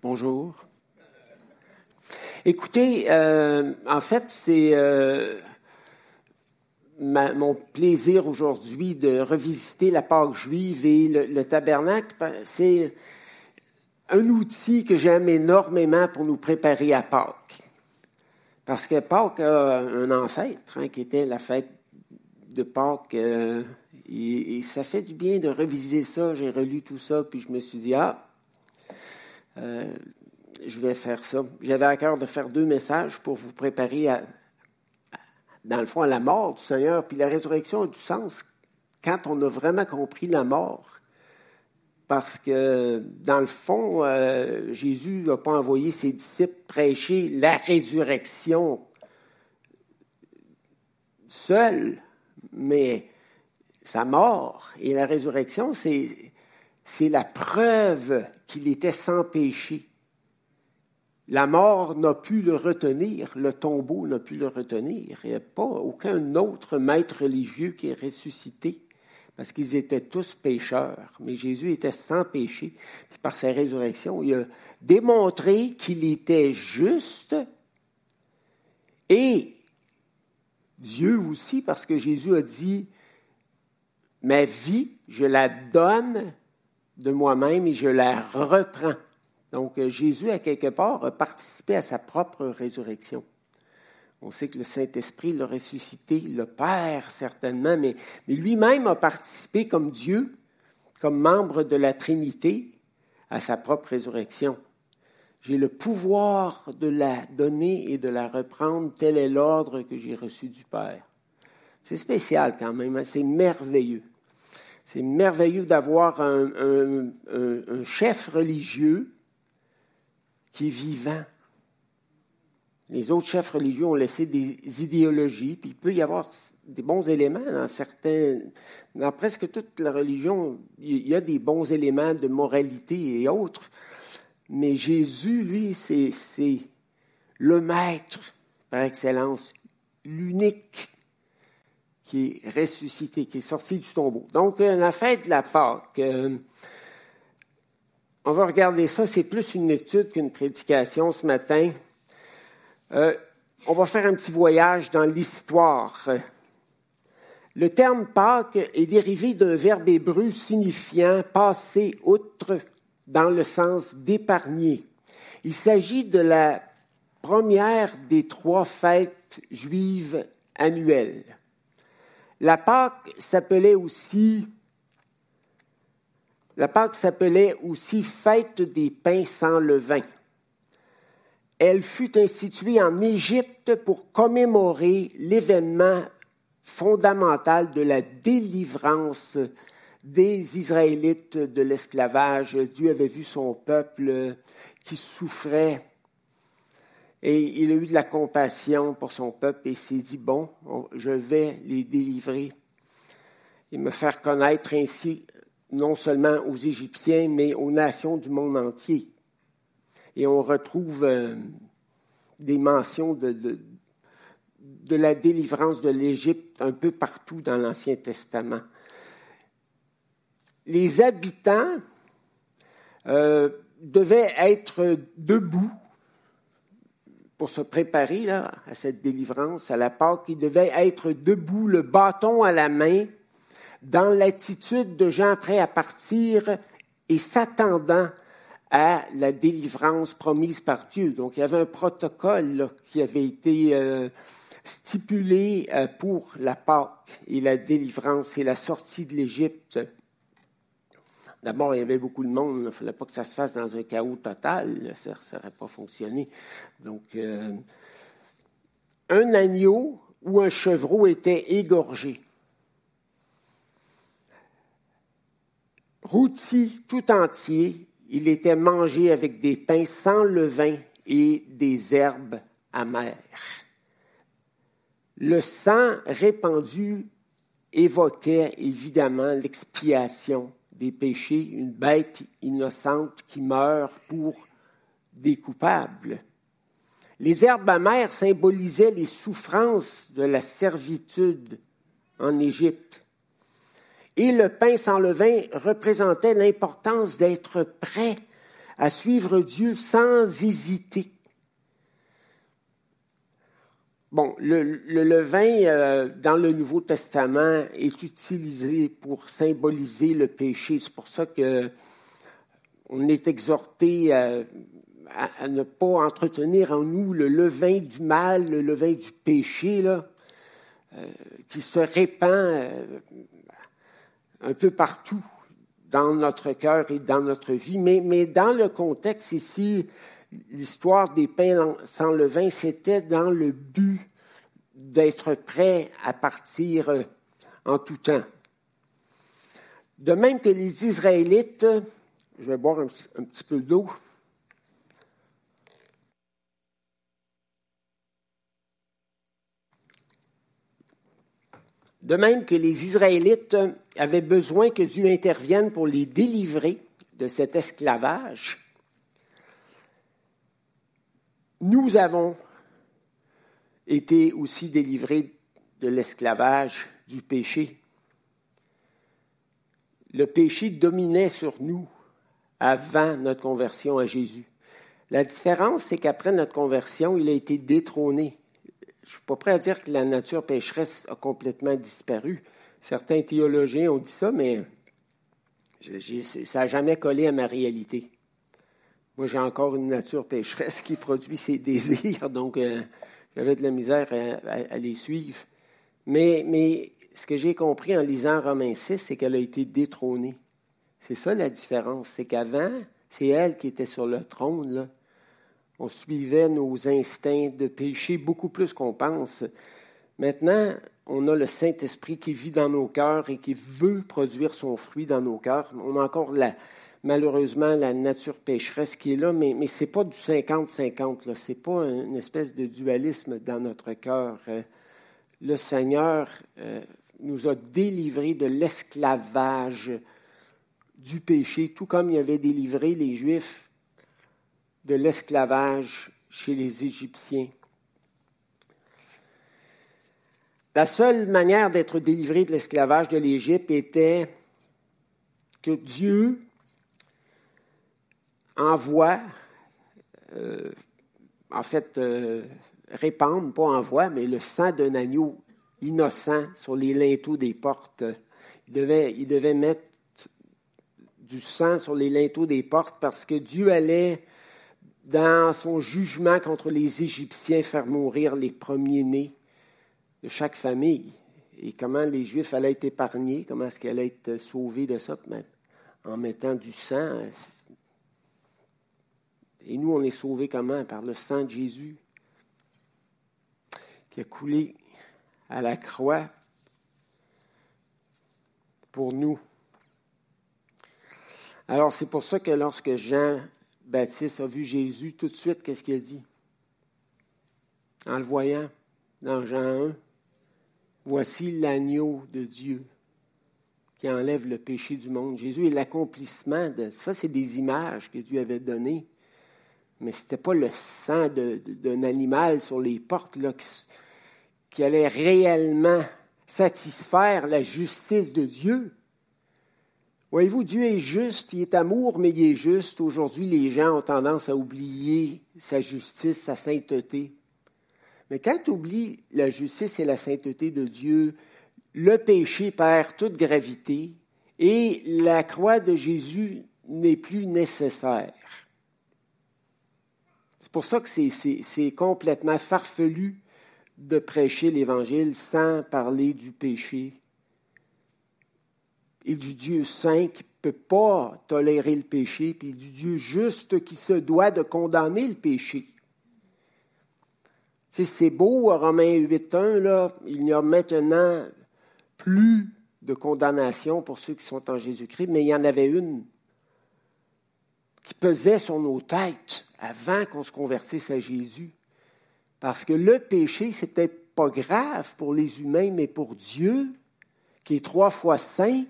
Bonjour. Écoutez, euh, en fait, c'est euh, mon plaisir aujourd'hui de revisiter la Pâque juive et le, tabernacle. C'est un outil que j'aime énormément pour nous préparer à Pâques. Parce que Pâques a un ancêtre hein, qui était la fête de Pâques. Euh, et, ça fait du bien de reviser ça. J'ai relu tout ça, puis je me suis dit, ah, je vais faire ça. J'avais à cœur de faire deux messages pour vous préparer dans le fond, à la mort du Seigneur. Puis la résurrection a du sens quand on a vraiment compris la mort. Parce que, dans le fond, euh, Jésus n'a pas envoyé ses disciples prêcher la résurrection seul, mais sa mort et la résurrection, c'est, c'est la preuve qu'il était sans péché. La mort n'a pu le retenir, le tombeau n'a pu le retenir. Il n'y a pas aucun autre maître religieux qui est ressuscité, parce qu'ils étaient tous pécheurs. Mais Jésus était sans péché. par sa résurrection, il a démontré qu'il était juste et Dieu aussi, parce que Jésus a dit, ma vie, je la donne de moi-même et je la reprends. Donc, euh, Jésus, à quelque part, a participé à sa propre résurrection. On sait que le Saint-Esprit l'a ressuscité, le Père certainement, mais, lui-même a participé comme Dieu, comme membre de la Trinité, à sa propre résurrection. J'ai le pouvoir de la donner et de la reprendre, tel est l'ordre que j'ai reçu du Père. C'est spécial quand même, hein, c'est merveilleux. C'est merveilleux d'avoir un, chef religieux qui est vivant. Les autres chefs religieux ont laissé des idéologies, puis il peut y avoir des bons éléments dans certains, dans presque toute la religion, il y a des bons éléments de moralité et autres, mais Jésus, lui, c'est le maître par excellence, l'unique qui est ressuscité, qui est sorti du tombeau. Donc, la fête de la Pâque, euh, on va regarder ça, c'est plus une étude qu'une prédication ce matin. Euh, on va faire un petit voyage dans l'histoire. Le terme Pâques est dérivé d'un verbe hébreu signifiant passer outre dans le sens d'épargner. Il s'agit de la première des trois fêtes juives annuelles. La Pâque s'appelait aussi la Pâque s'appelait aussi Fête des pains sans levain. Elle fut instituée en Égypte pour commémorer l'événement fondamental de la délivrance des Israélites de l'esclavage. Dieu avait vu son peuple qui souffrait et il a eu de la compassion pour son peuple et s'est dit, bon, je vais les délivrer et me faire connaître ainsi non seulement aux Égyptiens, mais aux nations du monde entier. Et on retrouve euh, des mentions de, la délivrance de l'Égypte un peu partout dans l'Ancien Testament. Les habitants euh, devaient être debout pour se préparer là, à cette délivrance, à la Pâque. Ils devaient être debout, le bâton à la main, dans l'attitude de gens prêts à partir et s'attendant à la délivrance promise par Dieu. Donc il y avait un protocole qui avait été euh, stipulé euh, pour la Pâque et la délivrance et la sortie de l'Égypte. D'abord, il y avait beaucoup de monde. Il ne fallait pas que ça se fasse dans un chaos total. Ça n'aurait pas fonctionné. Donc, euh, un agneau ou un chevreau était égorgé. Routi tout entier, il était mangé avec des pains sans levain et des herbes amères. Le sang répandu évoquait évidemment l'expiation des péchés, une bête innocente qui meurt pour des coupables. Les herbes amères symbolisaient les souffrances de la servitude en Égypte. Et le pain sans levain représentait l'importance d'être prêt à suivre Dieu sans hésiter. Bon, le, levain euh, dans le Nouveau Testament est utilisé pour symboliser le péché. C'est pour ça que on est exhorté à, ne pas entretenir en nous le levain du mal, le levain du péché, là, euh, qui se répand euh, un peu partout dans notre cœur et dans notre vie. Mais dans le contexte ici, l'histoire des pains sans levain, c'était dans le but d'être prêt à partir euh, en tout temps. De même que les Israélites, je vais boire un, un petit peu d'eau. De même que les Israélites avaient besoin que Dieu intervienne pour les délivrer de cet esclavage, nous avons été aussi délivrés de l'esclavage du péché. Le péché dominait sur nous avant notre conversion à Jésus. La différence, c'est qu'après notre conversion, il a été détrôné. Je ne suis pas prêt à dire que la nature pécheresse a complètement disparu. Certains théologiens ont dit ça, mais ça n'a jamais collé à ma réalité. Moi, j'ai encore une nature pécheresse qui produit ses désirs, donc euh, j'avais de la misère à, les suivre. Mais, mais ce que j'ai compris en lisant Romains 6, c'est qu'elle a été détrônée. C'est ça la différence. C'est qu'avant, c'est elle qui était sur le trône. On suivait nos instincts de péché beaucoup plus qu'on pense. Maintenant, on a le Saint-Esprit qui vit dans nos cœurs et qui veut produire son fruit dans nos cœurs. On a encore la, malheureusement la nature pécheresse qui est là, mais, mais ce n'est pas du 50-50, ce n'est pas une espèce de dualisme dans notre cœur. Euh, le Seigneur euh, nous a délivrés de l'esclavage du péché, tout comme il avait délivré les Juifs de l'esclavage chez les Égyptiens. La seule manière d'être délivré de l'esclavage de l'Égypte était que Dieu envoie, euh, en fait, euh, répandre, pas envoie, mais le sang d'un agneau innocent sur les linteaux des portes. Il devait, il devait mettre du sang sur les linteaux des portes parce que Dieu allait, dans son jugement contre les Égyptiens, faire mourir les premiers-nés de chaque famille. Et comment les Juifs allaient être épargnés, comment est-ce qu'ils allaient être sauvés de ça, en mettant du sang. Et nous, on est sauvés comment Par le sang de Jésus qui a coulé à la croix pour nous. Alors, c'est pour ça que lorsque Jean-Baptiste a vu Jésus, tout de suite, qu'est-ce qu'il a dit? En le voyant dans Jean 1, voici l'agneau de Dieu qui enlève le péché du monde. Jésus est l'accomplissement de ça, c'est des images que Dieu avait données mais ce n'était pas le sang d'un animal sur les portes qui, allait réellement satisfaire la justice de Dieu. Voyez-vous, Dieu est juste, il est amour, mais il est juste. Aujourd'hui, les gens ont tendance à oublier sa justice, sa sainteté. Mais quand tu oublies la justice et la sainteté de Dieu, le péché perd toute gravité et la croix de Jésus n'est plus nécessaire. C'est pour ça que c'est complètement farfelu de prêcher l'Évangile sans parler du péché et du Dieu saint qui ne peut pas tolérer le péché, puis du Dieu juste qui se doit de condamner le péché. C'est beau, Romains 8.1, là, il n'y a maintenant plus de condamnation pour ceux qui sont en Jésus-Christ, mais il y en avait une qui pesait sur nos têtes avant qu'on se convertisse à Jésus. Parce que le péché, c'était pas grave pour les humains, mais pour Dieu, qui est trois fois saint,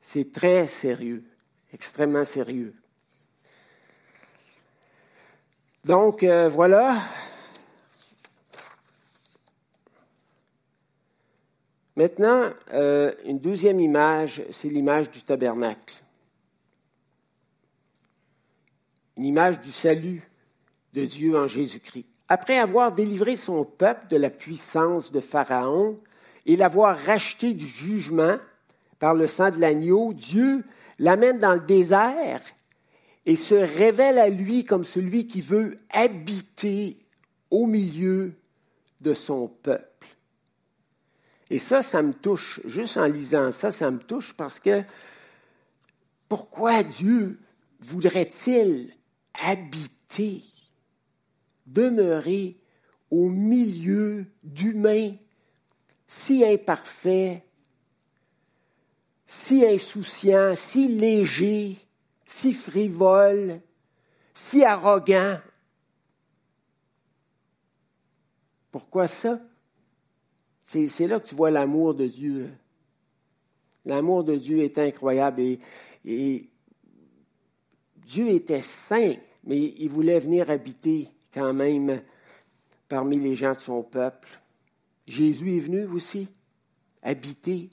c'est très sérieux, extrêmement sérieux. Donc, euh, voilà. Maintenant, euh, une deuxième image, c'est l'image du tabernacle. Une image du salut de Dieu en Jésus-Christ. Après avoir délivré son peuple de la puissance de Pharaon et l'avoir racheté du jugement par le sang de l'agneau, Dieu l'amène dans le désert et se révèle à lui comme celui qui veut habiter au milieu de son peuple. Et ça, ça me touche. Juste en lisant ça, ça me touche parce que pourquoi Dieu voudrait-il habiter, demeurer au milieu d'humains si imparfaits, si insouciants, si légers, si frivoles, si arrogants? Pourquoi ça? C'est là que tu vois l'amour de Dieu. L'amour de Dieu est incroyable et Dieu était saint, mais il voulait venir habiter quand même parmi les gens de son peuple. Jésus est venu aussi habiter.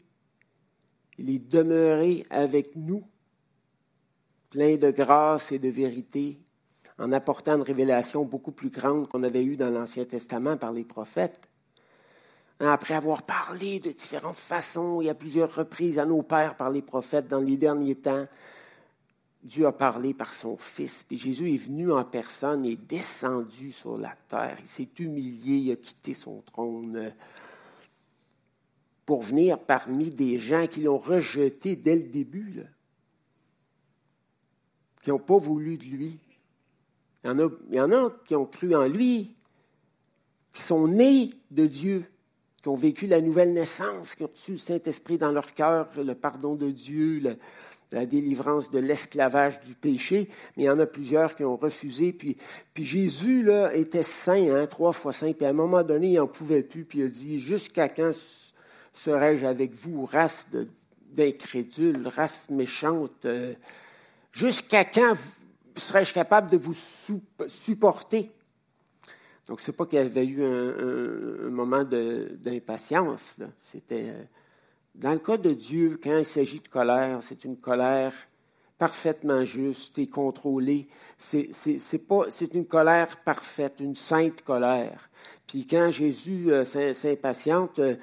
Il est demeuré avec nous, plein de grâce et de vérité, en apportant une révélation beaucoup plus grande qu'on avait eue dans l'Ancien Testament par les prophètes. Après avoir parlé de différentes façons et à plusieurs reprises à nos pères par les prophètes dans les derniers temps, Dieu a parlé par son Fils. Puis Jésus est venu en personne et descendu sur la terre. Il s'est humilié, il a quitté son trône pour venir parmi des gens qui l'ont rejeté dès le début, qui n'ont pas voulu de lui. Il y, en a, qui ont cru en lui, qui sont nés de Dieu, qui ont vécu la nouvelle naissance, qui ont reçu le Saint-Esprit dans leur cœur, le pardon de Dieu, la délivrance de l'esclavage du péché, mais il y en a plusieurs qui ont refusé. Puis, puis Jésus là, était saint, hein, trois fois saint, puis à un moment donné, il n'en pouvait plus, puis il a dit, jusqu'à quand serai-je avec vous, race d'incrédules, race méchante, euh, jusqu'à quand serais-je capable de vous supporter? Donc, ce n'est pas qu'il y avait eu un, un moment d'impatience, c'était euh, dans le cas de Dieu, quand il s'agit de colère, c'est une colère parfaitement juste et contrôlée. C'est, une colère parfaite, une sainte colère. Puis quand Jésus euh, s'impatiente euh,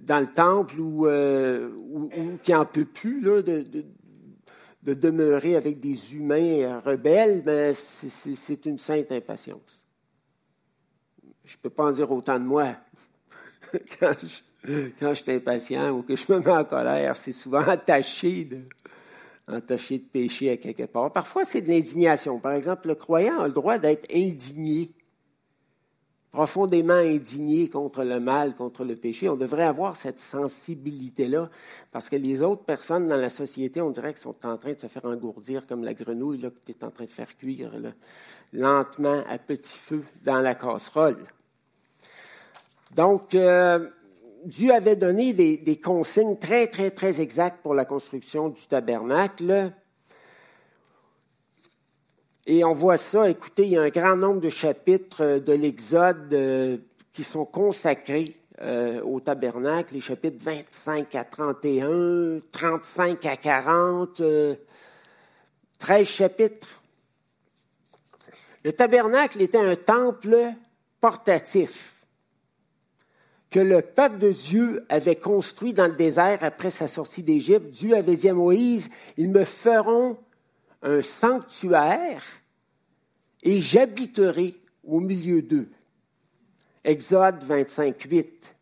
dans le temple ou euh, qui n'en peut plus de, demeurer avec des humains rebelles, ben, c'est, une sainte impatience. Je ne peux pas en dire autant de moi. quand je, quand je suis impatient ou que je me mets en colère, c'est souvent attaché de, entaché de péché à quelque part. Parfois, c'est de l'indignation. Par exemple, le croyant a le droit d'être indigné, profondément indigné contre le mal, contre le péché. On devrait avoir cette sensibilité-là, parce que les autres personnes dans la société, on dirait qu'elles sont en train de se faire engourdir comme la grenouille là, que tu es en train de faire cuire lentement à petit feu dans la casserole. Donc, euh, Dieu avait donné des, consignes très, très, très exactes pour la construction du tabernacle. Et on voit ça, écoutez, il y a un grand nombre de chapitres de l'Exode euh, qui sont consacrés euh, au tabernacle, les chapitres 25 à 31, 35 à 40, 13 euh, chapitres. Le tabernacle était un temple portatif que le peuple de Dieu avait construit dans le désert après sa sortie d'Égypte. Dieu avait dit à Moïse, ils me feront un sanctuaire et j'habiterai au milieu d'eux. Exode 25, 8.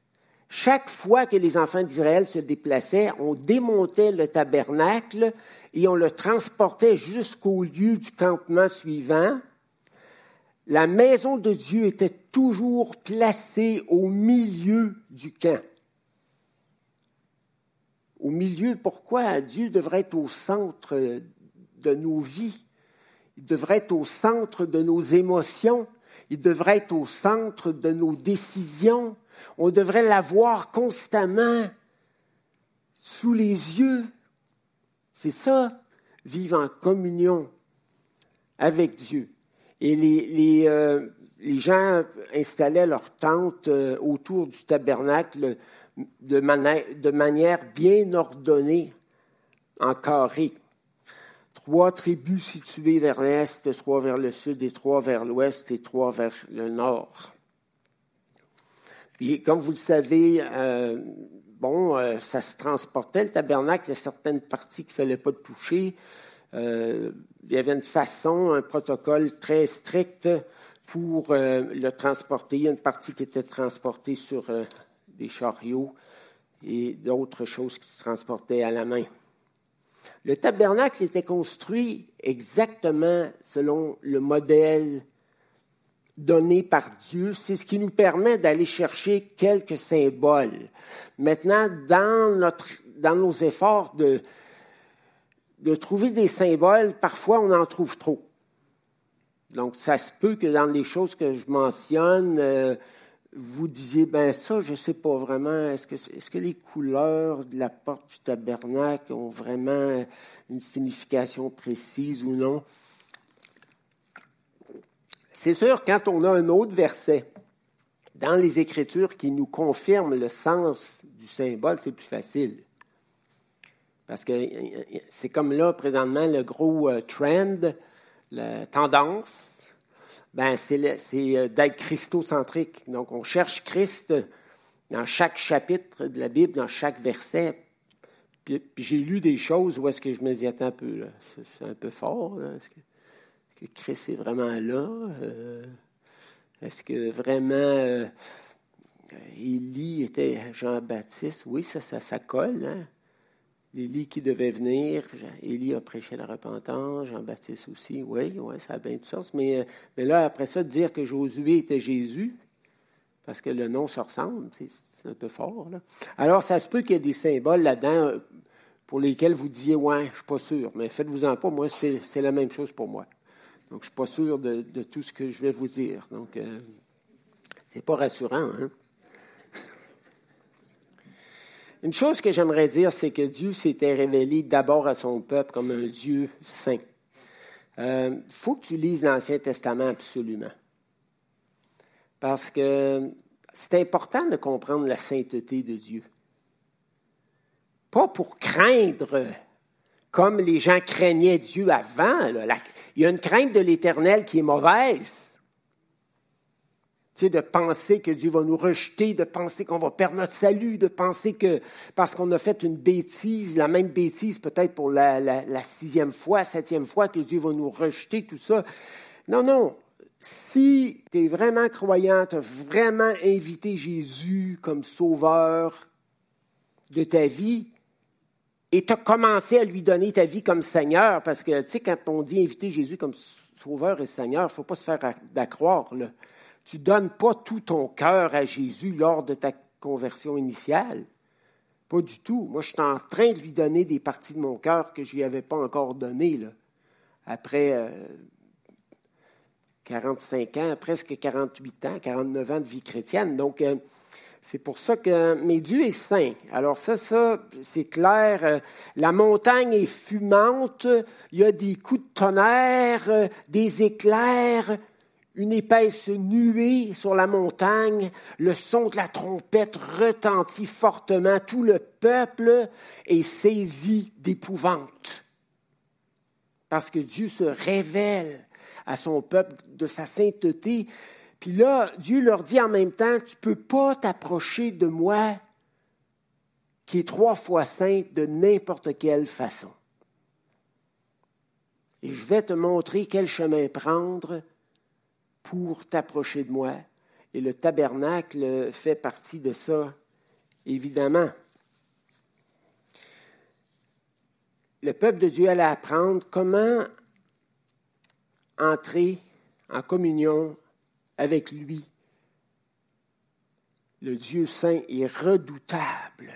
Chaque fois que les enfants d'Israël se déplaçaient, on démontait le tabernacle et on le transportait jusqu'au lieu du campement suivant la maison de Dieu était toujours placée au milieu du camp. Au milieu, pourquoi Dieu devrait être au centre de nos vies? Il devrait être au centre de nos émotions. Il devrait être au centre de nos décisions. On devrait l'avoir constamment sous les yeux. C'est ça, vivre en communion avec Dieu. Et les, euh, les, gens installaient leurs tentes euh, autour du tabernacle de, manière bien ordonnée, en carré. trois tribus situées vers l'est, trois vers le sud et trois vers l'ouest et trois vers le nord. Puis, comme vous le savez, euh, bon, euh, ça se transportait, le tabernacle, il y a certaines parties qu'il ne fallait pas toucher. Il y avait une façon, un protocole très strict pour le transporter. Il y a une partie qui était transportée sur des chariots et d'autres choses qui se transportaient à la main. Le tabernacle était construit exactement selon le modèle donné par Dieu. C'est ce qui nous permet d'aller chercher quelques symboles. Maintenant, dans, notre, dans nos efforts de, de trouver des symboles, parfois on en trouve trop. Donc, ça se peut que dans les choses que je mentionne, euh, vous disiez, ben ça, je ne sais pas vraiment, est-ce que, les couleurs de la porte du tabernacle ont vraiment une signification précise ou non? C'est sûr, quand on a un autre verset dans les Écritures qui nous confirme le sens du symbole, c'est plus facile. Parce que c'est comme là, présentement, le gros euh, trend, la tendance, ben, c'est euh, d'être christocentrique. Donc, on cherche Christ dans chaque chapitre de la Bible, dans chaque verset. Puis, j'ai lu des choses où est-ce que je me dis, attends un peu, c'est un peu fort. Est-ce que, Christ est vraiment là? Euh, est-ce que vraiment euh, Élie était Jean-Baptiste? Oui, ça, ça, ça colle. Hein? Élie qui devait venir, Élie a prêché la repentance, Jean-Baptiste aussi, oui, oui, ça a bien du sens. Mais, euh, mais là, après ça, dire que Josué était Jésus, parce que le nom se ressemble, c'est un peu fort. Alors, ça se peut qu'il y ait des symboles là-dedans euh, pour lesquels vous disiez, ouais, je ne suis pas sûr, mais faites-vous-en pas, moi, c'est la même chose pour moi. Donc, je ne suis pas sûr de, tout ce que je vais vous dire. Donc, euh, c'est pas rassurant, hein? Une chose que j'aimerais dire, c'est que Dieu s'était révélé d'abord à son peuple comme un Dieu saint. Il euh, faut que tu lises l'Ancien Testament absolument. Parce que c'est important de comprendre la sainteté de Dieu. Pas pour craindre comme les gens craignaient Dieu avant. il y a une crainte de l'Éternel qui est mauvaise de penser que Dieu va nous rejeter, de penser qu'on va perdre notre salut, de penser que parce qu'on a fait une bêtise, la même bêtise peut-être pour la, sixième fois, septième fois, que Dieu va nous rejeter, tout ça. Non, non. Si tu es vraiment croyant, tu as vraiment invité Jésus comme sauveur de ta vie, et tu as commencé à lui donner ta vie comme Seigneur, parce que, tu sais, quand on dit inviter Jésus comme sauveur et Seigneur, il ne faut pas se faire d'accroire. Tu ne donnes pas tout ton cœur à Jésus lors de ta conversion initiale. Pas du tout. Moi, je suis en train de lui donner des parties de mon cœur que je ne lui avais pas encore données. Après 45 euh, ans, presque 48 ans, 49 ans de vie chrétienne. Donc, euh, c'est pour ça que. Mais Dieu est saint. Alors, ça, ça, c'est clair. Euh, la montagne est fumante. Il y a des coups de tonnerre, des éclairs une épaisse nuée sur la montagne, le son de la trompette retentit fortement, tout le peuple est saisi d'épouvante. Parce que Dieu se révèle à son peuple de sa sainteté. Puis là, Dieu leur dit en même temps, tu ne peux pas t'approcher de moi qui est trois fois saint de n'importe quelle façon. Et je vais te montrer quel chemin prendre pour t'approcher de moi. Et le tabernacle fait partie de ça, évidemment. Le peuple de Dieu allait apprendre comment entrer en communion avec lui. Le Dieu saint est redoutable.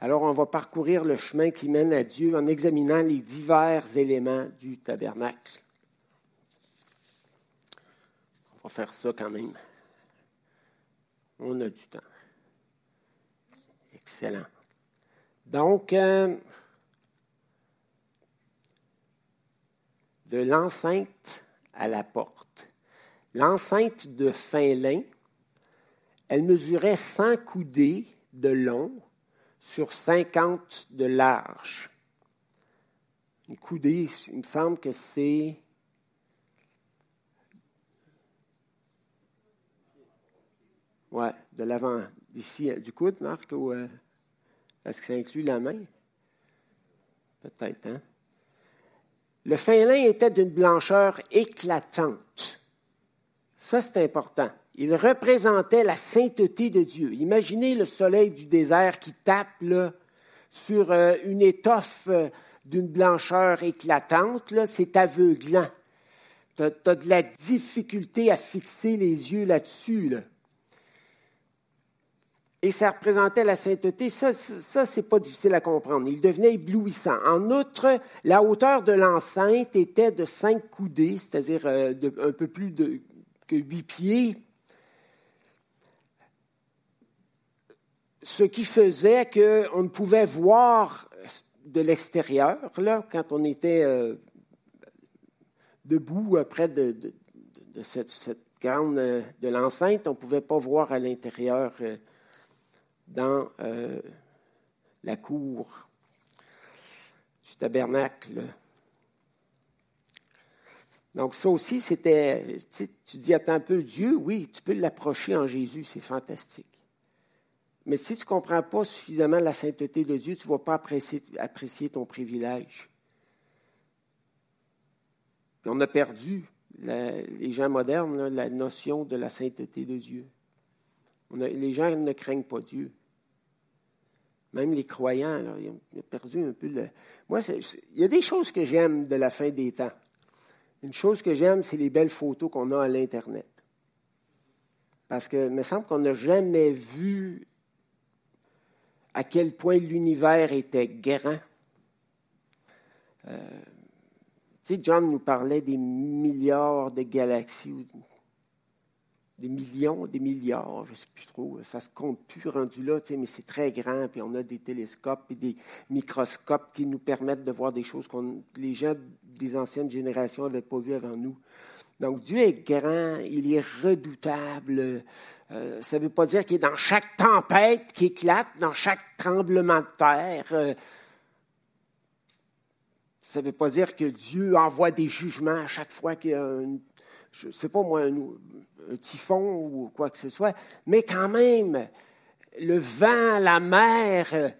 Alors on va parcourir le chemin qui mène à Dieu en examinant les divers éléments du tabernacle. Va faire ça quand même. On a du temps. Excellent. Donc, euh, de l'enceinte à la porte. L'enceinte de fin lin, elle mesurait 100 coudées de long sur 50 de large. Une coudée, il me semble que c'est. Ouais, de l'avant, d'ici, du coude, Marc, ou euh, est-ce que ça inclut la main? Peut-être, hein? Le fin lin était d'une blancheur éclatante. Ça, c'est important. Il représentait la sainteté de Dieu. Imaginez le soleil du désert qui tape sur euh, une étoffe euh, d'une blancheur éclatante. C'est aveuglant. Tu as, de la difficulté à fixer les yeux là-dessus. Là et ça représentait la sainteté. Ça, ça c'est pas difficile à comprendre. Il devenait éblouissant. En outre, la hauteur de l'enceinte était de cinq coudées, c'est-à-dire euh, un peu plus que huit pieds. Ce qui faisait qu'on ne pouvait voir de l'extérieur, là, quand on était euh, debout près de, cette, cette, grande euh, de l'enceinte, on ne pouvait pas voir à l'intérieur dans euh, la cour du tabernacle. Donc ça aussi, c'était, tu dis, attends un peu, Dieu, oui, tu peux l'approcher en Jésus, c'est fantastique. Mais si tu ne comprends pas suffisamment la sainteté de Dieu, tu ne vas pas apprécier, apprécier ton privilège. on a perdu, les gens modernes, la notion de la sainteté de Dieu les gens ne craignent pas Dieu. Même les croyants, ils, ont, perdu un peu le. Moi, il y a des choses que j'aime de la fin des temps. Une chose que j'aime, c'est les belles photos qu'on a à l'Internet. Parce que il me semble qu'on n'a jamais vu à quel point l'univers était grand. Euh, tu sais, John nous parlait des milliards de galaxies des millions, des milliards, je ne sais plus trop, ça se compte plus rendu là, mais c'est très grand, puis on a des télescopes et des microscopes qui nous permettent de voir des choses que les gens des anciennes générations n'avaient pas vues avant nous. Donc Dieu est grand, il est redoutable. Euh, ça ne veut pas dire qu'il est dans chaque tempête qui éclate, dans chaque tremblement de terre. Euh, ça ne veut pas dire que Dieu envoie des jugements à chaque fois qu'il y a une je ne sais pas moi, un, typhon ou quoi que ce soit, mais quand même, le vent, la mer,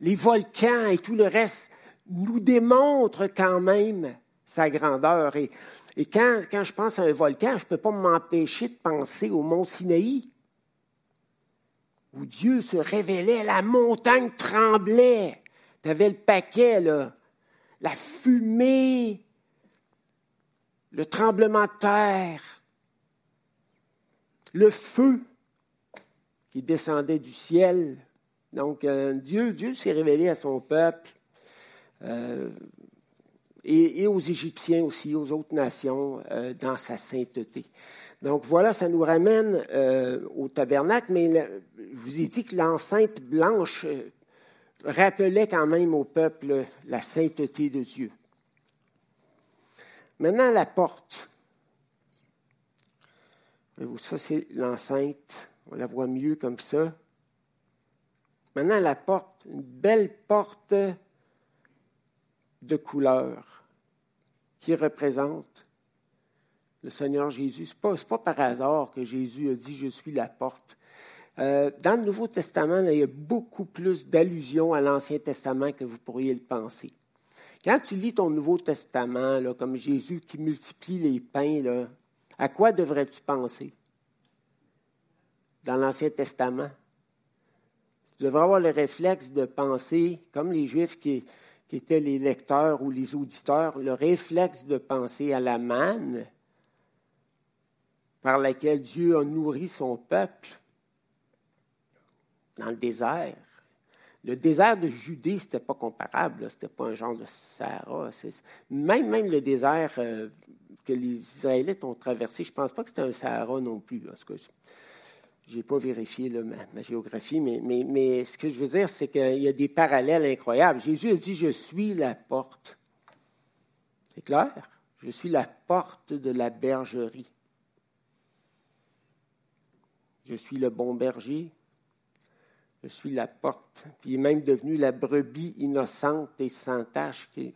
les volcans et tout le reste nous démontrent quand même sa grandeur. Et, quand, quand, je pense à un volcan, je ne peux pas m'empêcher de penser au mont Sinaï, où Dieu se révélait, la montagne tremblait. Tu avais le paquet, là, la fumée le tremblement de terre, le feu qui descendait du ciel. Donc euh, Dieu, Dieu s'est révélé à son peuple euh, et, aux Égyptiens aussi, aux autres nations, euh, dans sa sainteté. Donc voilà, ça nous ramène au tabernacle, mais je vous ai dit que l'enceinte blanche rappelait quand même au peuple la sainteté de Dieu. Maintenant, la porte. Ça, c'est l'enceinte. On la voit mieux comme ça. Maintenant, la porte, une belle porte de couleur qui représente le Seigneur Jésus. Ce n'est pas, par hasard que Jésus a dit Je suis la porte. Euh, dans le Nouveau Testament, il y a beaucoup plus d'allusions à l'Ancien Testament que vous pourriez le penser. Quand tu lis ton Nouveau Testament, comme Jésus qui multiplie les pains, à quoi devrais-tu penser? Dans l'Ancien Testament? Tu devrais avoir le réflexe de penser, comme les Juifs qui, qui étaient les lecteurs ou les auditeurs, le réflexe de penser à la manne par laquelle Dieu a nourri son peuple dans le désert. Le désert de Judée, ce n'était pas comparable, ce n'était pas un genre de Sahara. Même, le désert euh, que les Israélites ont traversé, je ne pense pas que c'était un Sahara non plus. je n'ai pas vérifié ma, géographie, mais, ce que je veux dire, c'est qu'il y a des parallèles incroyables. Jésus a dit, je suis la porte. C'est clair? Je suis la porte de la bergerie. Je suis le bon berger. Je suis la porte. Puis il est même devenu la brebis innocente et sans tache qui,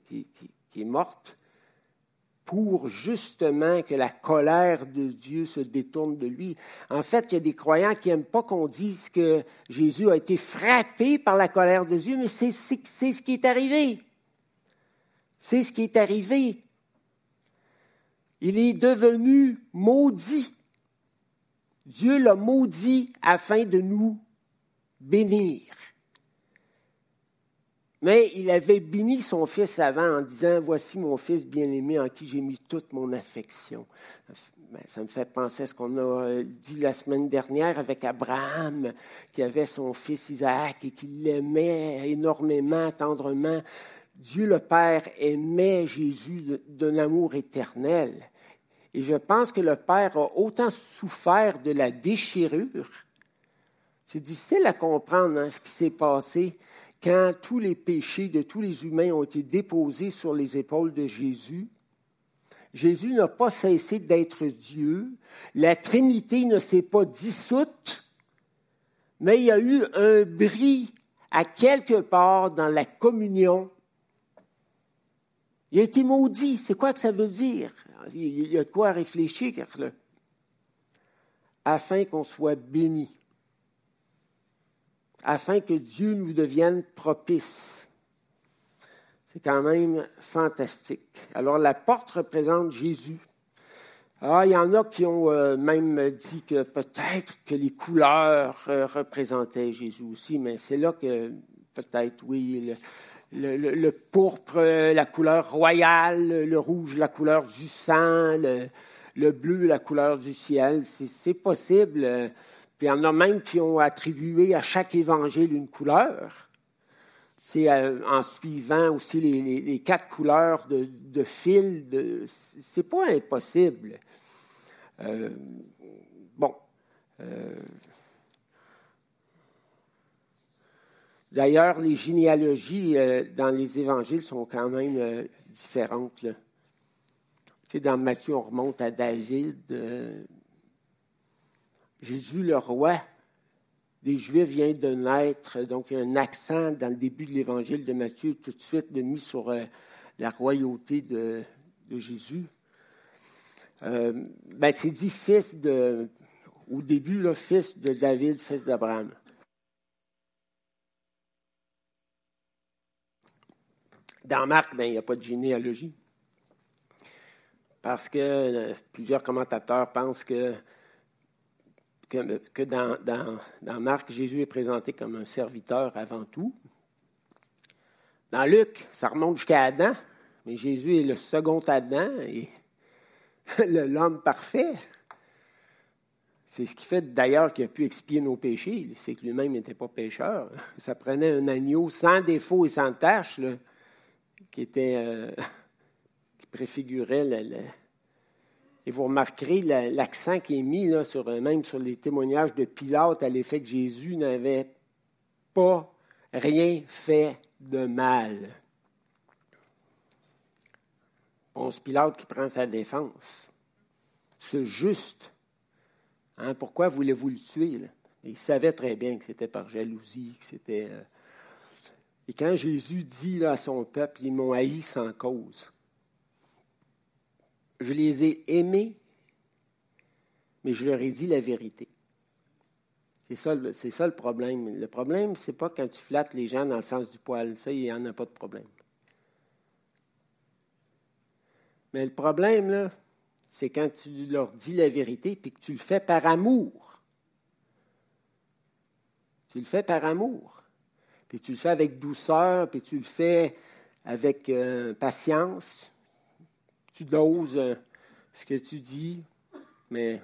qui est morte, pour justement que la colère de Dieu se détourne de lui. En fait, il y a des croyants qui n'aiment pas qu'on dise que Jésus a été frappé par la colère de Dieu, mais c'est ce qui est arrivé. C'est ce qui est arrivé. Il est devenu maudit. Dieu l'a maudit afin de nous bénir. Mais il avait béni son fils avant en disant, Voici mon fils bien-aimé en qui j'ai mis toute mon affection. Ben, ça me fait penser à ce qu'on a dit la semaine dernière avec Abraham, qui avait son fils Isaac et qui l'aimait énormément, tendrement. Dieu le Père aimait Jésus d'un amour éternel. Et je pense que le Père a autant souffert de la déchirure. C'est difficile à comprendre hein, ce qui s'est passé quand tous les péchés de tous les humains ont été déposés sur les épaules de Jésus. Jésus n'a pas cessé d'être Dieu. La Trinité ne s'est pas dissoute, mais il y a eu un bris à quelque part dans la communion. Il a été maudit. C'est quoi que ça veut dire? Il y a de quoi réfléchir, là. Afin qu'on soit béni afin que Dieu nous devienne propice. C'est quand même fantastique. Alors la porte représente Jésus. Ah, il y en a qui ont euh, même dit que peut-être que les couleurs euh, représentaient Jésus aussi, mais c'est là que peut-être, oui, le, pourpre, la couleur royale, le rouge, la couleur du sang, le, le bleu, la couleur du ciel. C'est possible il y en a même qui ont attribué à chaque évangile une couleur. C'est euh, en suivant aussi les, quatre couleurs de, fil. De, c'est pas impossible. Euh, bon. Euh, d'ailleurs, les généalogies dans les évangiles sont quand même différentes. Tu dans Matthieu, on remonte à David. Jésus le roi des Juifs vient de naître, donc il y a un accent dans le début de l'évangile de Matthieu tout de suite de mis sur euh, la royauté de, Jésus. Euh, ben, c'est dit fils de, au début, le fils de David, fils d'Abraham. Dans Marc, ben, il n'y a pas de généalogie. Parce que euh, plusieurs commentateurs pensent que que, dans, Marc, Jésus est présenté comme un serviteur avant tout. Dans Luc, ça remonte jusqu'à Adam, mais Jésus est le second Adam et l'homme parfait. C'est ce qui fait d'ailleurs qu'il a pu expier nos péchés. C'est que lui-même n'était pas pécheur. Ça prenait un agneau sans défaut et sans tâche, qui était euh, qui préfigurait le, et vous remarquerez l'accent qui est mis sur, même sur les témoignages de Pilate à l'effet que Jésus n'avait pas rien fait de mal. Ponce Pilate qui prend sa défense. Ce juste. Hein, pourquoi voulez-vous le tuer? Il savait très bien que c'était par jalousie, que c'était. Euh, et quand Jésus dit à son peuple, ils m'ont haï sans cause je les ai aimés, mais je leur ai dit la vérité. C'est ça, le problème. Le problème, c'est pas quand tu flattes les gens dans le sens du poil. Ça, il n'y en a pas de problème. Mais le problème, là, c'est quand tu leur dis la vérité puis que tu le fais par amour. Tu le fais par amour. Puis tu le fais avec douceur, puis tu le fais avec euh, patience, tu doses euh, ce que tu dis, mais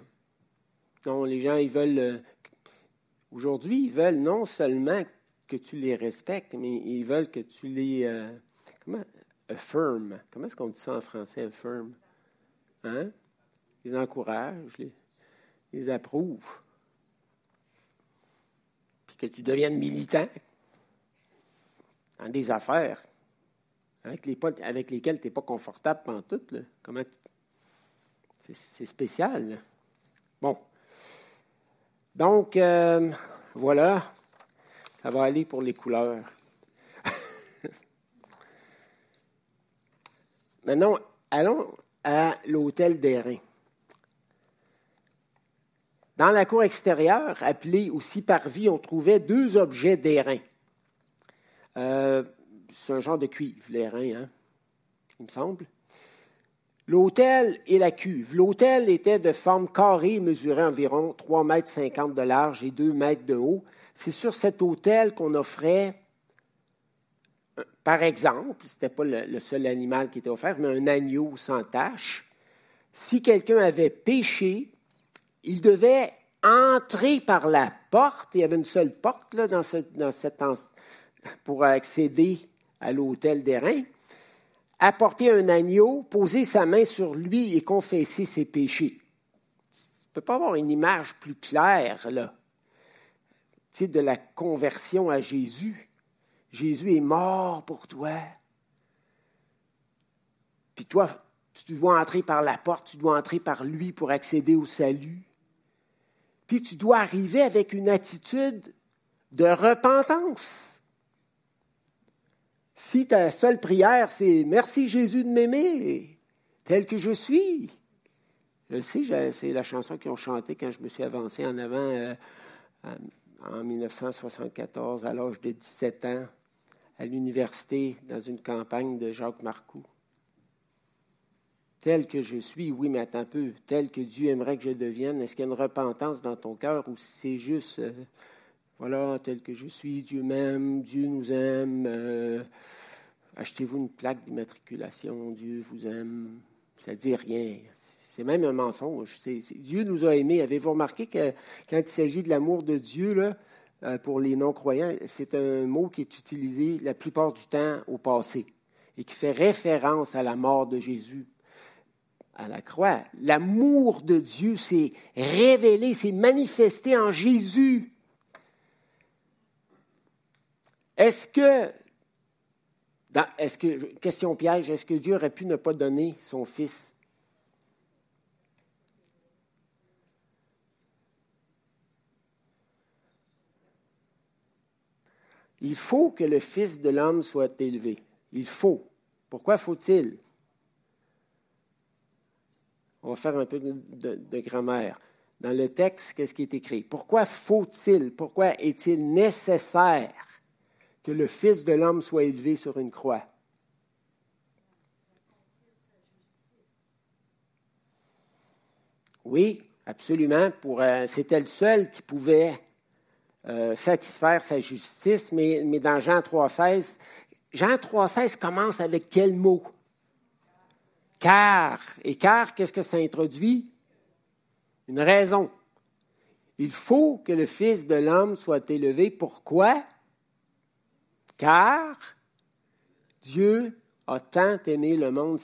non, les gens, ils veulent. Euh, aujourd'hui, ils veulent non seulement que tu les respectes, mais ils veulent que tu les. Euh, comment Affirm. Comment est-ce qu'on dit ça en français, affirm? Hein? Ils encouragent, les, les approuvent. Puis que tu deviennes militant dans des affaires avec, les, avec lesquels tu n'es pas confortable pendant tout. Comment c'est spécial. Bon. Donc, euh, voilà. Ça va aller pour les couleurs. Maintenant, allons à l'hôtel d'airain. Dans la cour extérieure, appelée aussi parvis, on trouvait deux objets d'airain. Euh, c'est un genre de cuivre, l'airain, hein, il me semble. L'hôtel et la cuve. L'hôtel était de forme carrée, mesurait environ 3,50 mètres de large et 2 mètres de haut. C'est sur cet hôtel qu'on offrait, euh, par exemple, ce n'était pas le, seul animal qui était offert, mais un agneau sans tache. Si quelqu'un avait péché, il devait entrer par la porte. Il y avait une seule porte là, dans, ce, pour accéder à l'hôtel d'airain apporter un agneau, poser sa main sur lui et confesser ses péchés. Tu ne peux pas avoir une image plus claire, là, de la conversion à Jésus. Jésus est mort pour toi. Puis toi, tu dois entrer par la porte, tu dois entrer par lui pour accéder au salut. Puis tu dois arriver avec une attitude de repentance. Si ta seule prière, c'est Merci Jésus de m'aimer tel que je suis. Je sais, c'est la chanson qu'ils ont chantée quand je me suis avancé en avant euh, en 1974, à l'âge de 17 ans, à l'université, dans une campagne de Jacques Marcoux. Tel que je suis, oui, mais attends un peu, tel que Dieu aimerait que je devienne, est-ce qu'il y a une repentance dans ton cœur ou c'est juste euh, voilà, tel que je suis, Dieu m'aime, Dieu nous aime. Euh, achetez-vous une plaque d'immatriculation, Dieu vous aime. Ça ne dit rien. C'est même un mensonge. Dieu nous a aimés. Avez-vous remarqué que quand il s'agit de l'amour de Dieu, là, euh, pour les non-croyants, c'est un mot qui est utilisé la plupart du temps au passé et qui fait référence à la mort de Jésus à la croix. L'amour de Dieu s'est révélé, s'est manifesté en Jésus. Est-ce que, question piège, est-ce que Dieu aurait pu ne pas donner son Fils? Il faut que le Fils de l'homme soit élevé. Il faut. Pourquoi faut-il? On va faire un peu de, grammaire. Dans le texte, qu'est-ce qui est écrit? Pourquoi faut-il? Pourquoi est-il nécessaire que le Fils de l'homme soit élevé sur une croix. Oui, absolument. Euh, c'était le seul qui pouvait euh, satisfaire sa justice, mais, mais dans Jean 3,16, Jean 3,16 commence avec quel mot? Car. Et car, qu'est-ce que ça introduit? Une raison. Il faut que le Fils de l'homme soit élevé. Pourquoi? Car Dieu a tant aimé le monde.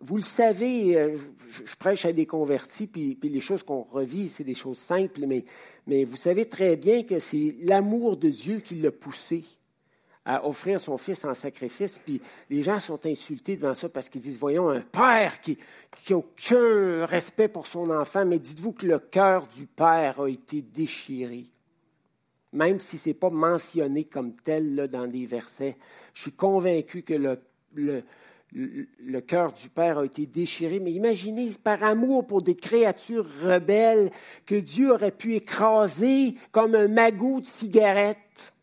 vous le savez, euh, je, prêche à des convertis, puis, les choses qu'on revit, c'est des choses simples, mais, vous savez très bien que c'est l'amour de Dieu qui l'a poussé à offrir son fils en sacrifice, puis les gens sont insultés devant ça parce qu'ils disent, voyons, un père qui n'a aucun respect pour son enfant, mais dites-vous que le cœur du père a été déchiré même si ce n'est pas mentionné comme tel dans des versets. Je suis convaincu que le, le, le cœur du Père a été déchiré, mais imaginez, par amour pour des créatures rebelles que Dieu aurait pu écraser comme un magot de cigarette.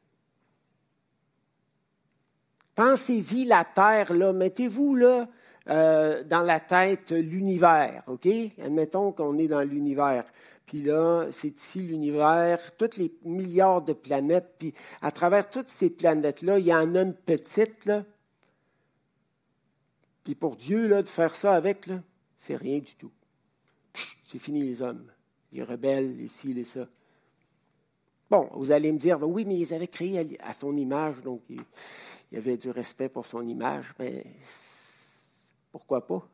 Pensez-y, la terre, là, mettez-vous là euh, dans la tête l'univers, OK? Admettons qu'on est dans l'univers. Puis là, c'est ici l'univers, tous les milliards de planètes. Puis à travers toutes ces planètes-là, il y en a une petite, là. Puis pour Dieu, là, de faire ça avec, là, c'est rien du tout. C'est fini les hommes, les rebelles, les ci, les ça. Bon, vous allez me dire, ben oui, mais ils avaient créé à son image, donc il y avait du respect pour son image. Mais ben, pourquoi pas?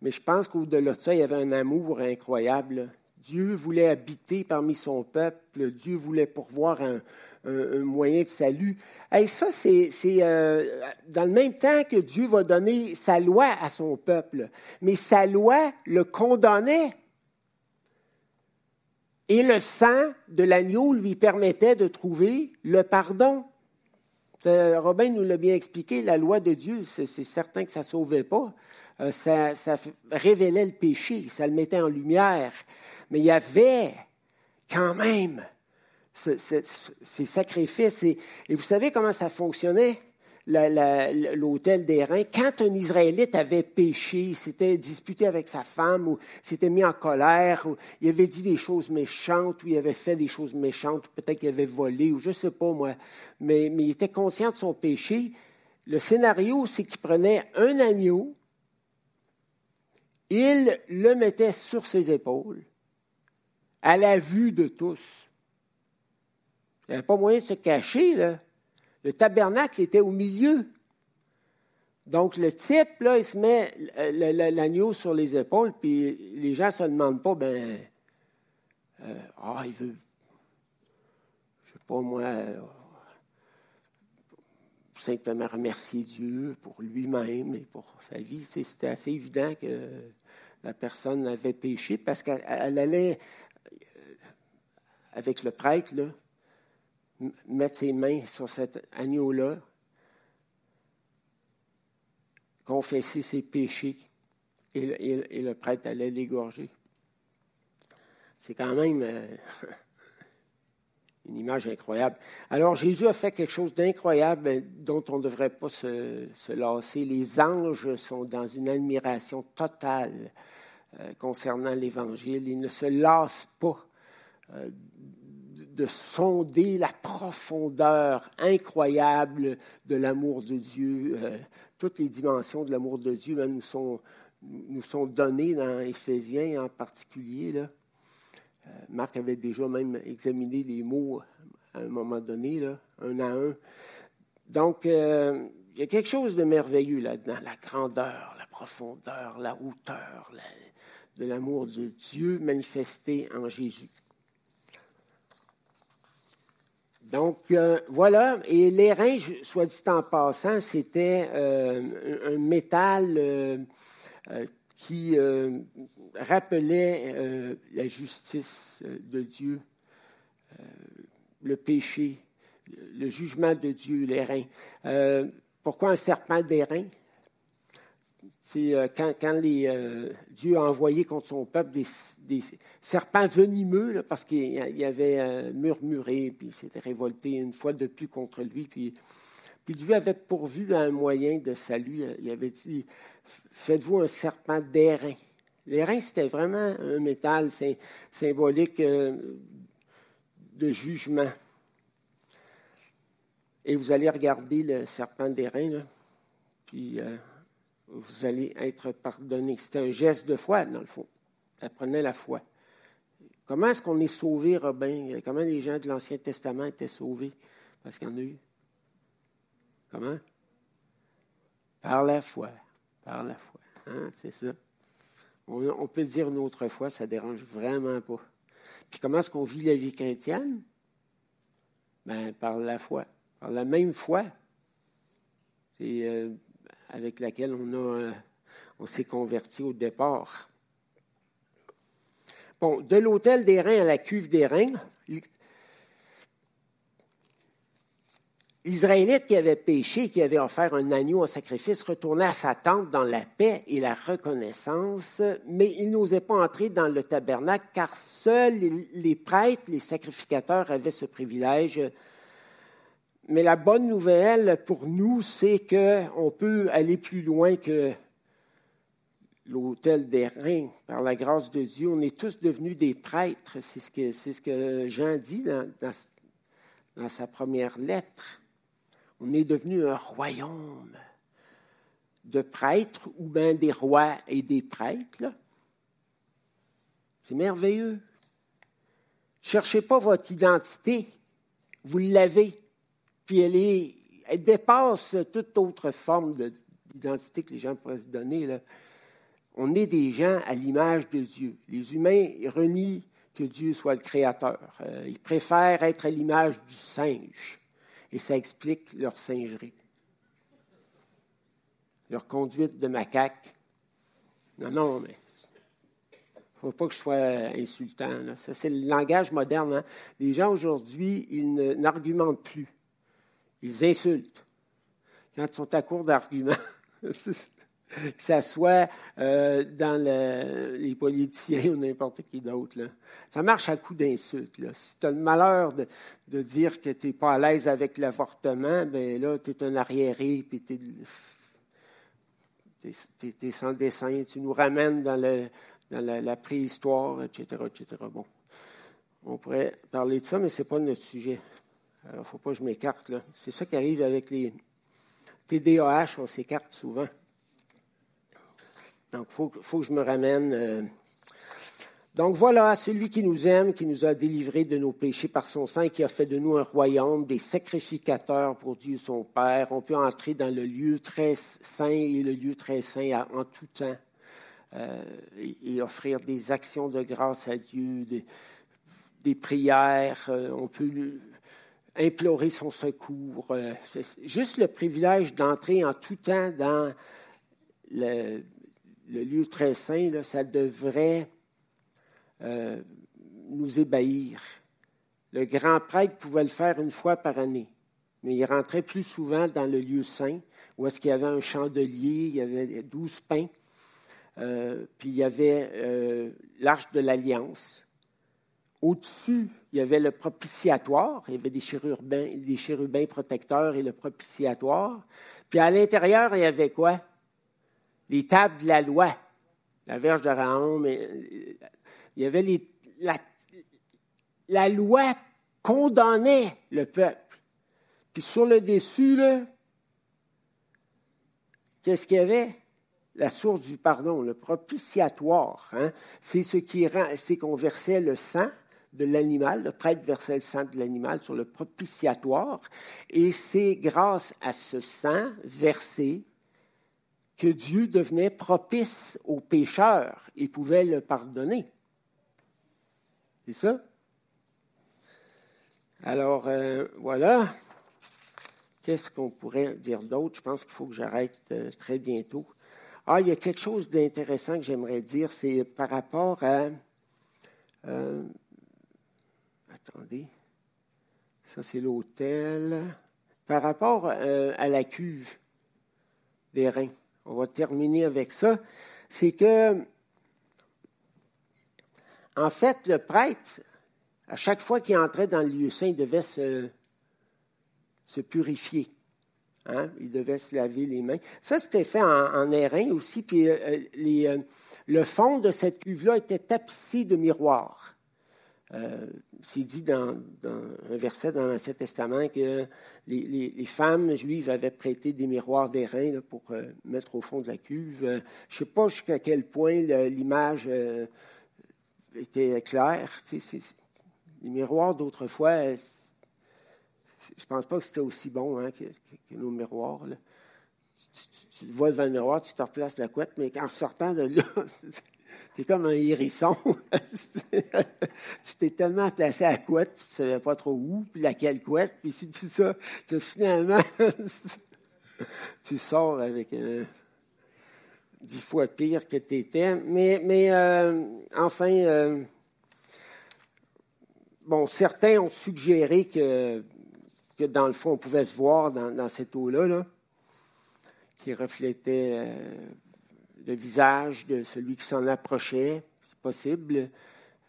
Mais je pense qu'au-delà de ça, il y avait un amour incroyable. Dieu voulait habiter parmi son peuple, Dieu voulait pourvoir un, moyen de salut. Et ça, c'est euh, dans le même temps que Dieu va donner sa loi à son peuple. Mais sa loi le condamnait. Et le sang de l'agneau lui permettait de trouver le pardon. Robin nous l'a bien expliqué, la loi de Dieu, c'est certain que ça ne sauvait pas. Euh, ça, révélait le péché, ça le mettait en lumière. Mais il y avait quand même ces sacrifices. Et vous savez comment ça fonctionnait? L'hôtel reins. Quand un Israélite avait péché, s'était disputé avec sa femme ou s'était mis en colère, ou il avait dit des choses méchantes, ou il avait fait des choses méchantes, peut-être qu'il avait volé, ou je ne sais pas moi, mais, mais il était conscient de son péché. Le scénario, c'est qu'il prenait un agneau, il le mettait sur ses épaules, à la vue de tous. Il n'y avait pas moyen de se cacher, là. Le tabernacle était au milieu. Donc, le type, là, il se met l'agneau sur les épaules, puis les gens ne se demandent pas, ben, euh, ah, il veut, je ne sais pas moi, euh, simplement remercier Dieu pour lui-même et pour sa vie. C'était assez évident que la personne avait péché parce qu'elle allait, euh, avec le prêtre, là, mettre ses mains sur cet agneau-là, confesser ses péchés, et, le prêtre allait l'égorger. C'est quand même euh, une image incroyable. Alors Jésus a fait quelque chose d'incroyable dont on ne devrait pas se, lasser. Les anges sont dans une admiration totale euh, concernant l'Évangile. Ils ne se lassent pas euh, de sonder la profondeur incroyable de l'amour de Dieu. Euh, toutes les dimensions de l'amour de Dieu hein, nous, sont, nous sont données dans Éphésiens en particulier. Euh, Marc avait déjà même examiné les mots à un moment donné, un à un. Donc, euh, il y a quelque chose de merveilleux là-dedans, la grandeur, la profondeur, la hauteur de l'amour de Dieu manifesté en Jésus. Donc, euh, voilà. Et l'airain, soit dit en passant, c'était euh, un métal euh, qui rappelait la justice de Dieu, le péché, le jugement de Dieu, l'airain. pourquoi un serpent d'airain? C'est euh, quand, euh, Dieu a envoyé contre son peuple des, serpents venimeux, parce qu'il y avait euh, murmuré, puis il s'était révolté une fois de plus contre lui. Puis, puis Dieu avait pourvu un moyen de salut. Il avait dit Faites-vous un serpent d'airain. L'airain, c'était vraiment un métal symbolique de jugement. Et vous allez regarder le serpent d'airain, puis vous allez être pardonné. C'était un geste de foi, dans le fond. Apprenez la foi. Comment est-ce qu'on est sauvé, Robin? Comment les gens de l'Ancien Testament étaient sauvés? Parce qu'il y en a eu. Comment? Par la foi. Par la foi. Hein? C'est ça. On, peut le dire une autre fois, ça ne dérange vraiment pas. Puis comment est-ce qu'on vit la vie chrétienne? Ben, par la foi. Par la même foi. C'est euh, avec laquelle on, a, on s'est converti au départ. Bon, de l'hôtel des reins à la cuve des reins, l'Israélite qui avait péché, qui avait offert un agneau en sacrifice, retournait à sa tente dans la paix et la reconnaissance, mais il n'osait pas entrer dans le tabernacle car seuls les prêtres, les sacrificateurs avaient ce privilège mais la bonne nouvelle pour nous, c'est qu'on peut aller plus loin que l'autel des reins. Par la grâce de Dieu, on est tous devenus des prêtres. C'est ce que, Jean dit dans, dans, sa première lettre. On est devenu un royaume de prêtres ou bien des rois et des prêtres. C'est merveilleux. Cherchez pas votre identité, vous l'avez puis elle, dépasse toute autre forme d'identité que les gens pourraient se donner. On est des gens à l'image de Dieu. Les humains renient que Dieu soit le créateur. Euh, ils préfèrent être à l'image du singe. Et ça explique leur singerie. Leur conduite de macaque. Non, non, mais il ne faut pas que je sois insultant. Ça, c'est le langage moderne. Hein. Les gens aujourd'hui, ils n'argumentent plus Ils insultent. Quand ils sont à court d'arguments, que ce soit euh, dans les politiciens ou n'importe qui d'autre. Ça marche à coup d'insultes. Si tu as le malheur de, dire que tu n'es pas à l'aise avec l'avortement, ben là, tu es un arriéré, puis tu es, sans dessin, tu nous ramènes dans, la, préhistoire, etc., etc. Bon, on pourrait parler de ça, mais ce n'est pas notre sujet. Alors, il ne faut pas que je m'écarte. C'est ça qui arrive avec les TDAH, on s'écarte souvent. Donc, il faut, que je me ramène. Euh. Donc voilà, celui qui nous aime, qui nous a délivrés de nos péchés par son sang qui a fait de nous un royaume, des sacrificateurs pour Dieu son Père. On peut entrer dans le lieu très saint et le lieu très saint en tout temps euh, et, offrir des actions de grâce à Dieu, des, prières. Euh, on peut implorer son secours. juste le privilège d'entrer en tout temps dans le lieu très saint, ça devrait euh, nous ébahir. Le grand prêtre pouvait le faire une fois par année, mais il rentrait plus souvent dans le lieu saint, où est-ce qu'il y avait un chandelier, il y avait douze pains, euh, puis il y avait euh, l'arche de l'alliance. Au-dessus, il y avait le propitiatoire, il y avait des chérubins, des chérubins protecteurs et le propitiatoire. Puis à l'intérieur, il y avait quoi? les tables de la loi, la verge de Raon, euh, il y avait les, la, la, loi condamnait le peuple. Puis sur le dessus, qu'est-ce qu'il y avait? La source du pardon, le propitiatoire. Hein? C'est ce qui rend, c'est qu'on versait le sang de l'animal, le prêtre versait le sang de l'animal sur le propitiatoire, et c'est grâce à ce sang versé que Dieu devenait propice aux pécheurs et pouvait le pardonner. C'est ça? Alors, euh, voilà. Qu'est-ce qu'on pourrait dire d'autre? Je pense qu'il faut que j'arrête euh, très bientôt. Ah, il y a quelque chose d'intéressant que j'aimerais dire, c'est par rapport à... Euh, attendez. Ça, c'est l'hôtel. Par rapport à la cuve des reins on va terminer avec ça, c'est que, en fait, le prêtre, à chaque fois qu'il entrait dans le lieu saint, il devait se, purifier. Hein? Il devait se laver les mains. Ça, c'était fait en, en airain aussi, puis euh, euh, le fond de cette cuve-là était tapissé de miroirs. Euh, c'est dit dans, un verset dans l'Ancien Testament que les, femmes juives avaient prêté des miroirs d'airain pour euh, mettre au fond de la cuve. Euh, je ne sais pas jusqu'à quel point l'image était claire. les miroirs d'autrefois, je pense pas que c'était aussi bon hein, que, nos miroirs. Tu, te vois devant le miroir, tu te replaces la couette, mais en sortant de là, c'est comme un hérisson. tu t'es tellement placé à couette, puis tu ne savais pas trop où, puis laquelle couette, puis c'est ça, que finalement, tu sors avec un dix fois pire que tu étais. Mais, mais euh, enfin, euh, bon, certains ont suggéré que, que, dans le fond, on pouvait se voir dans, cette eau-là, là, qui reflétait euh, le visage de celui qui s'en approchait, c'est possible.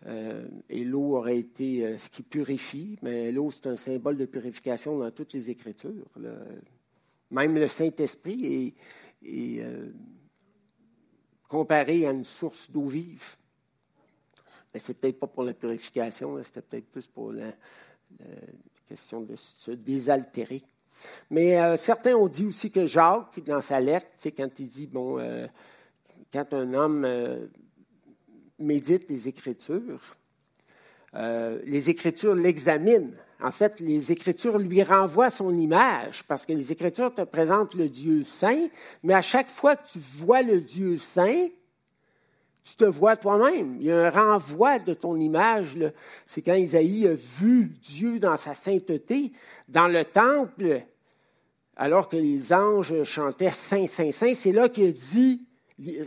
Euh, et l'eau aurait été euh, ce qui purifie, mais l'eau, c'est un symbole de purification dans toutes les Écritures. Même le Saint-Esprit est, euh, comparé à une source d'eau vive. Mais c'est peut-être pas pour la purification, c'était peut-être plus pour la, question de se désaltérer. Mais certains ont dit aussi que Jacques, dans sa lettre, quand il dit, bon, quand un homme euh, médite les Écritures, euh, les Écritures l'examinent. En fait, les Écritures lui renvoient son image parce que les Écritures te présentent le Dieu saint, mais à chaque fois que tu vois le Dieu saint, tu te vois toi-même. Il y a un renvoi de ton image. C'est quand Isaïe a vu Dieu dans sa sainteté, dans le temple, alors que les anges chantaient Saint, Saint, Saint. C'est là qu'il dit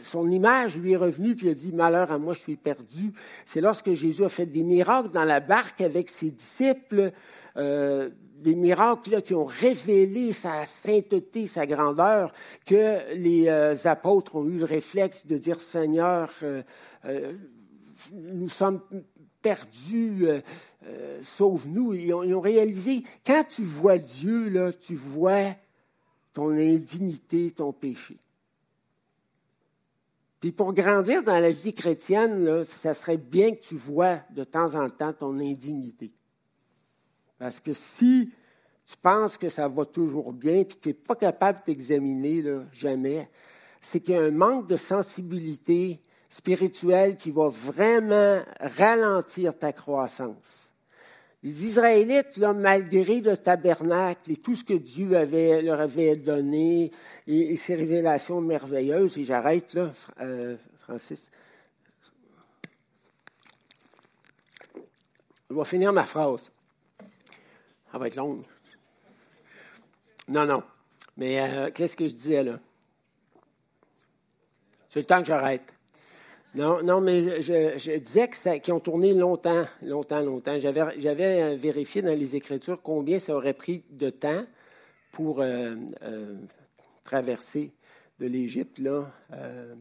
son image lui est revenue, puis il a dit, malheur à moi, je suis perdu. C'est lorsque Jésus a fait des miracles dans la barque avec ses disciples, euh, des miracles qui ont révélé sa sainteté, sa grandeur, que les euh, apôtres ont eu le réflexe de dire Seigneur, euh, nous sommes perdus, sauve-nous. Ils, ils, ont réalisé, quand tu vois Dieu, là, tu vois ton indignité, ton péché. Puis pour grandir dans la vie chrétienne, là, ça serait bien que tu vois de temps en temps ton indignité. Parce que si tu penses que ça va toujours bien, puis tu n'es pas capable de t'examiner, jamais, c'est qu'il y a un manque de sensibilité spirituelle qui va vraiment ralentir ta croissance. Les Israélites, là, malgré le tabernacle et tout ce que Dieu leur avait donné, et, ses révélations merveilleuses, et j'arrête là, euh, Francis. Je vais finir ma phrase. Ça va être longue. Non, non. Mais euh, qu'est-ce que je disais là? C'est le temps que j'arrête. Non, non, mais je, disais qu'ils ont tourné longtemps, longtemps, longtemps. J'avais euh, vérifié dans les Écritures combien ça aurait pris de temps pour euh, traverser de l'Égypte, là.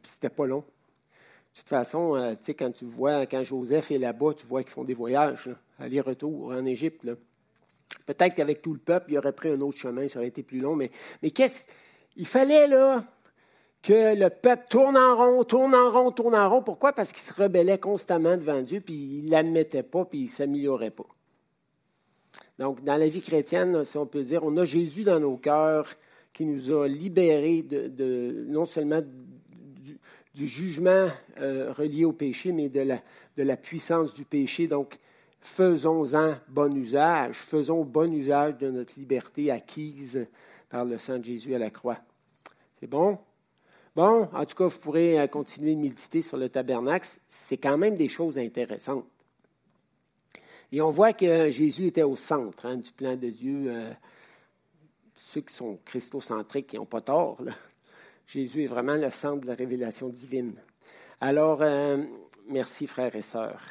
C'était pas long. De toute façon, tu sais, quand tu vois, quand Joseph est là-bas, tu vois qu'ils font des voyages, aller-retour en Égypte. Peut-être qu'avec tout le peuple, il aurait pris un autre chemin, ça aurait été plus long, mais, mais qu'est-ce. Il fallait, là, que le peuple tourne en rond, tourne en rond, tourne en rond. Pourquoi? Parce qu'il se rebellait constamment devant Dieu, puis il ne l'admettait pas, puis il ne s'améliorait pas. Donc, dans la vie chrétienne, si on peut dire, on a Jésus dans nos cœurs qui nous a libérés de, non seulement du, jugement euh, relié au péché, mais de la, de la puissance du péché. Donc, faisons-en bon usage, faisons bon usage de notre liberté acquise par le sang de Jésus à la croix. C'est bon? Bon, en tout cas, vous pourrez euh, continuer de méditer sur le tabernacle. C'est quand même des choses intéressantes. Et on voit que Jésus était au centre hein, du plan de Dieu. Euh, ceux qui sont christocentriques, qui n'ont pas tort. Jésus est vraiment le centre de la révélation divine. Alors, euh, merci frères et sœurs.